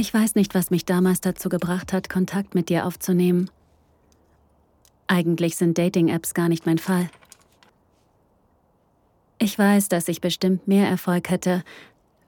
Ich weiß nicht, was mich damals dazu gebracht hat, Kontakt mit dir aufzunehmen. Eigentlich sind Dating-Apps gar nicht mein Fall. Ich weiß, dass ich bestimmt mehr Erfolg hätte,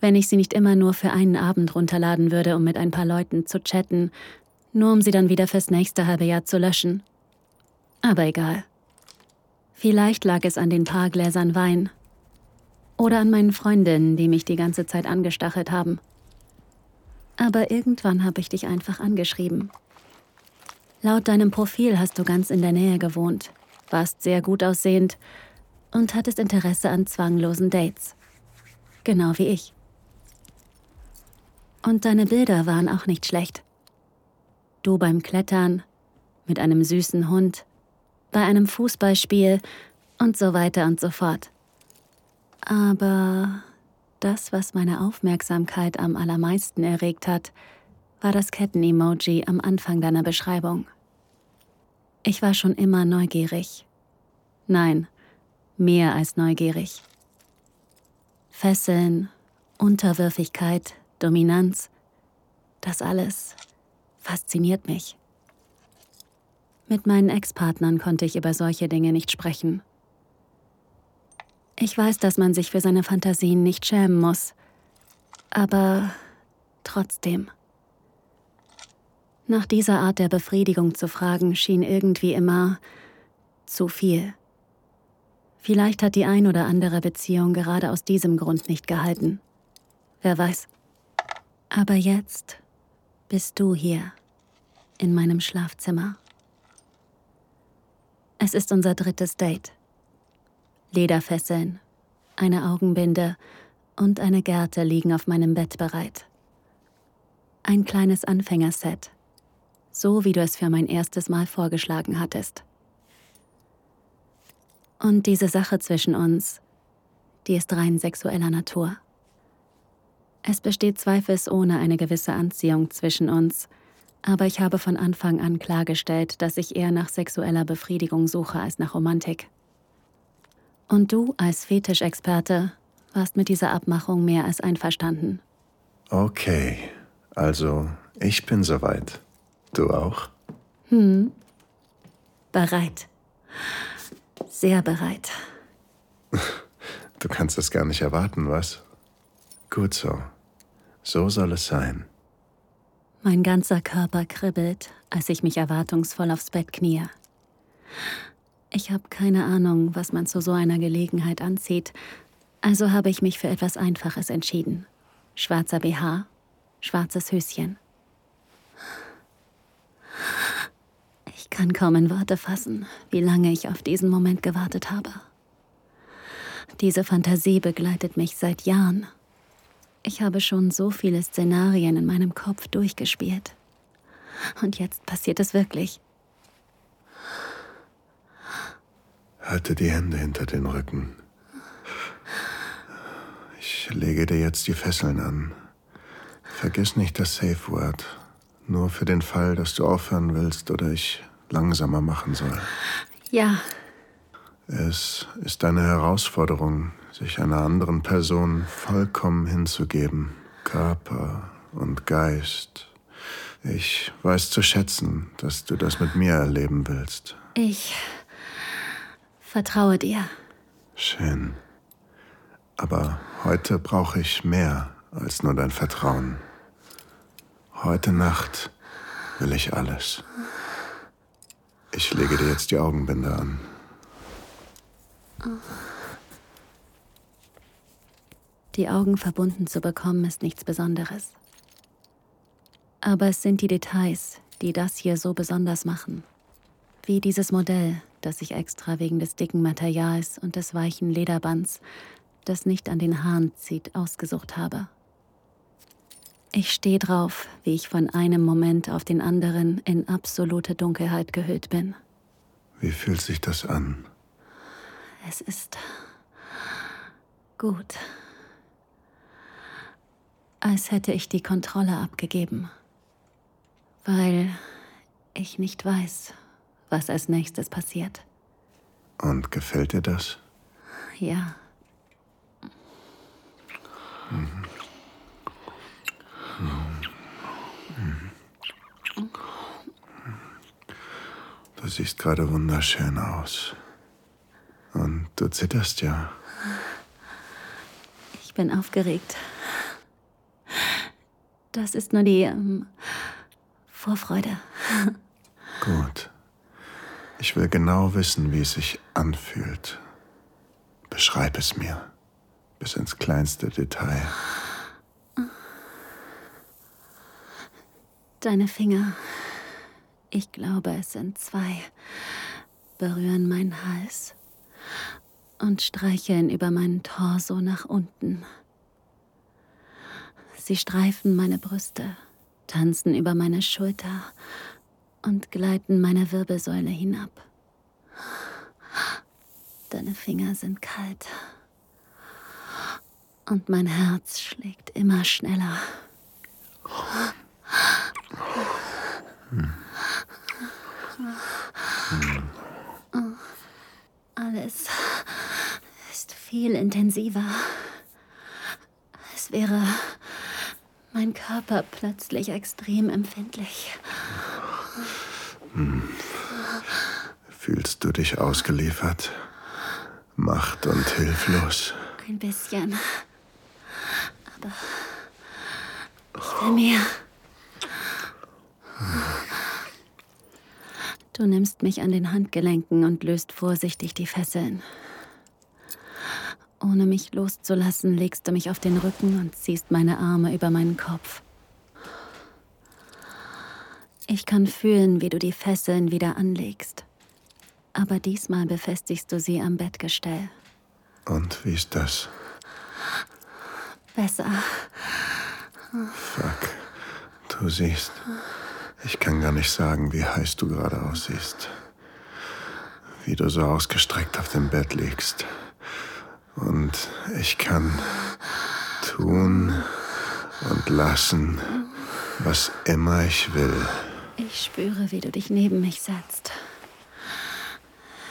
wenn ich sie nicht immer nur für einen Abend runterladen würde, um mit ein paar Leuten zu chatten, nur um sie dann wieder fürs nächste halbe Jahr zu löschen. Aber egal. Vielleicht lag es an den paar Gläsern Wein. Oder an meinen Freundinnen, die mich die ganze Zeit angestachelt haben. Aber irgendwann habe ich dich einfach angeschrieben. Laut deinem Profil hast du ganz in der Nähe gewohnt, warst sehr gut aussehend und hattest Interesse an zwanglosen Dates. Genau wie ich. Und deine Bilder waren auch nicht schlecht. Du beim Klettern, mit einem süßen Hund, bei einem Fußballspiel und so weiter und so fort. Aber das, was meine Aufmerksamkeit am allermeisten erregt hat, war das Ketten-Emoji am Anfang deiner Beschreibung. Ich war schon immer neugierig. Nein, mehr als neugierig. Fesseln, Unterwürfigkeit, Dominanz, das alles fasziniert mich. Mit meinen Ex-Partnern konnte ich über solche Dinge nicht sprechen. Ich weiß, dass man sich für seine Fantasien nicht schämen muss. Aber trotzdem. Nach dieser Art der Befriedigung zu fragen, schien irgendwie immer zu viel. Vielleicht hat die ein oder andere Beziehung gerade aus diesem Grund nicht gehalten. Wer weiß. Aber jetzt bist du hier, in meinem Schlafzimmer. Es ist unser drittes Date. Lederfesseln, eine Augenbinde und eine Gerte liegen auf meinem Bett bereit. Ein kleines Anfängerset, so wie du es für mein erstes Mal vorgeschlagen hattest. Und diese Sache zwischen uns, die ist rein sexueller Natur. Es besteht zweifelsohne eine gewisse Anziehung zwischen uns, aber ich habe von Anfang an klargestellt, dass ich eher nach sexueller Befriedigung suche als nach Romantik. Und du als Fetischexperte warst mit dieser Abmachung mehr als einverstanden. Okay, also ich bin soweit. Du auch? Hm. Bereit. Sehr bereit. Du kannst es gar nicht erwarten, was? Gut so. So soll es sein. Mein ganzer Körper kribbelt, als ich mich erwartungsvoll aufs Bett knie. Ich habe keine Ahnung, was man zu so einer Gelegenheit anzieht, also habe ich mich für etwas Einfaches entschieden. Schwarzer BH, schwarzes Höschen. Ich kann kaum in Worte fassen, wie lange ich auf diesen Moment gewartet habe. Diese Fantasie begleitet mich seit Jahren. Ich habe schon so viele Szenarien in meinem Kopf durchgespielt. Und jetzt passiert es wirklich. Halte die Hände hinter den Rücken. Ich lege dir jetzt die Fesseln an. Vergiss nicht das Safe Word. Nur für den Fall, dass du aufhören willst oder ich langsamer machen soll. Ja. Es ist eine Herausforderung, sich einer anderen Person vollkommen hinzugeben. Körper und Geist. Ich weiß zu schätzen, dass du das mit mir erleben willst. Ich vertraue dir. Schön. Aber heute brauche ich mehr als nur dein Vertrauen. Heute Nacht will ich alles. Ich lege dir jetzt die Augenbinde an. Die Augen verbunden zu bekommen ist nichts Besonderes. Aber es sind die Details, die das hier so besonders machen. Wie dieses Modell, das ich extra wegen des dicken Materials und des weichen Lederbands, das nicht an den Haaren zieht, ausgesucht habe. Ich stehe drauf, wie ich von einem Moment auf den anderen in absolute Dunkelheit gehüllt bin. Wie fühlt sich das an? Es ist gut. Als hätte ich die Kontrolle abgegeben. Weil ich nicht weiß, was als nächstes passiert. Und gefällt dir das? Ja. Du siehst gerade wunderschön aus. Und du zitterst ja. Ich bin aufgeregt. Das ist nur die ähm, Vorfreude. Gut. Ich will genau wissen, wie es sich anfühlt. Beschreib es mir. Bis ins kleinste Detail. Deine Finger, ich glaube es sind zwei, berühren meinen Hals und streicheln über meinen Torso nach unten. Sie streifen meine Brüste, tanzen über meine Schulter und gleiten meine Wirbelsäule hinab. Deine Finger sind kalt und mein Herz schlägt immer schneller. Alles ist viel intensiver. Es wäre mein Körper plötzlich extrem empfindlich. Fühlst du dich ausgeliefert? Macht und hilflos? Ein bisschen. Aber ich will mehr. Du nimmst mich an den Handgelenken und löst vorsichtig die Fesseln. Ohne mich loszulassen, legst du mich auf den Rücken und ziehst meine Arme über meinen Kopf. Ich kann fühlen, wie du die Fesseln wieder anlegst. Aber diesmal befestigst du sie am Bettgestell. Und wie ist das? Besser. Fuck. Du siehst. Ich kann gar nicht sagen, wie heiß du gerade aussiehst. Wie du so ausgestreckt auf dem Bett liegst. Und ich kann tun und lassen, was immer ich will. Ich spüre, wie du dich neben mich setzt.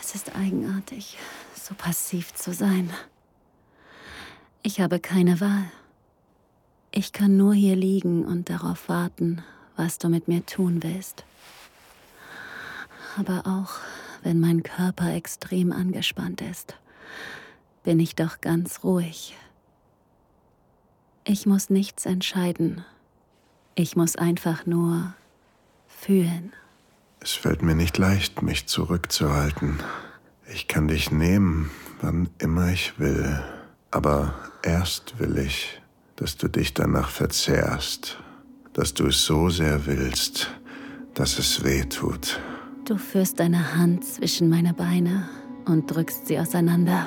Es ist eigenartig, so passiv zu sein. Ich habe keine Wahl. Ich kann nur hier liegen und darauf warten, was du mit mir tun willst. Aber auch wenn mein Körper extrem angespannt ist, bin ich doch ganz ruhig. Ich muss nichts entscheiden. Ich muss einfach nur fühlen. Es fällt mir nicht leicht, mich zurückzuhalten. Ich kann dich nehmen, wann immer ich will. Aber erst will ich, dass du dich danach verzehrst, dass du es so sehr willst, dass es weh tut. Du führst deine Hand zwischen meine Beine und drückst sie auseinander.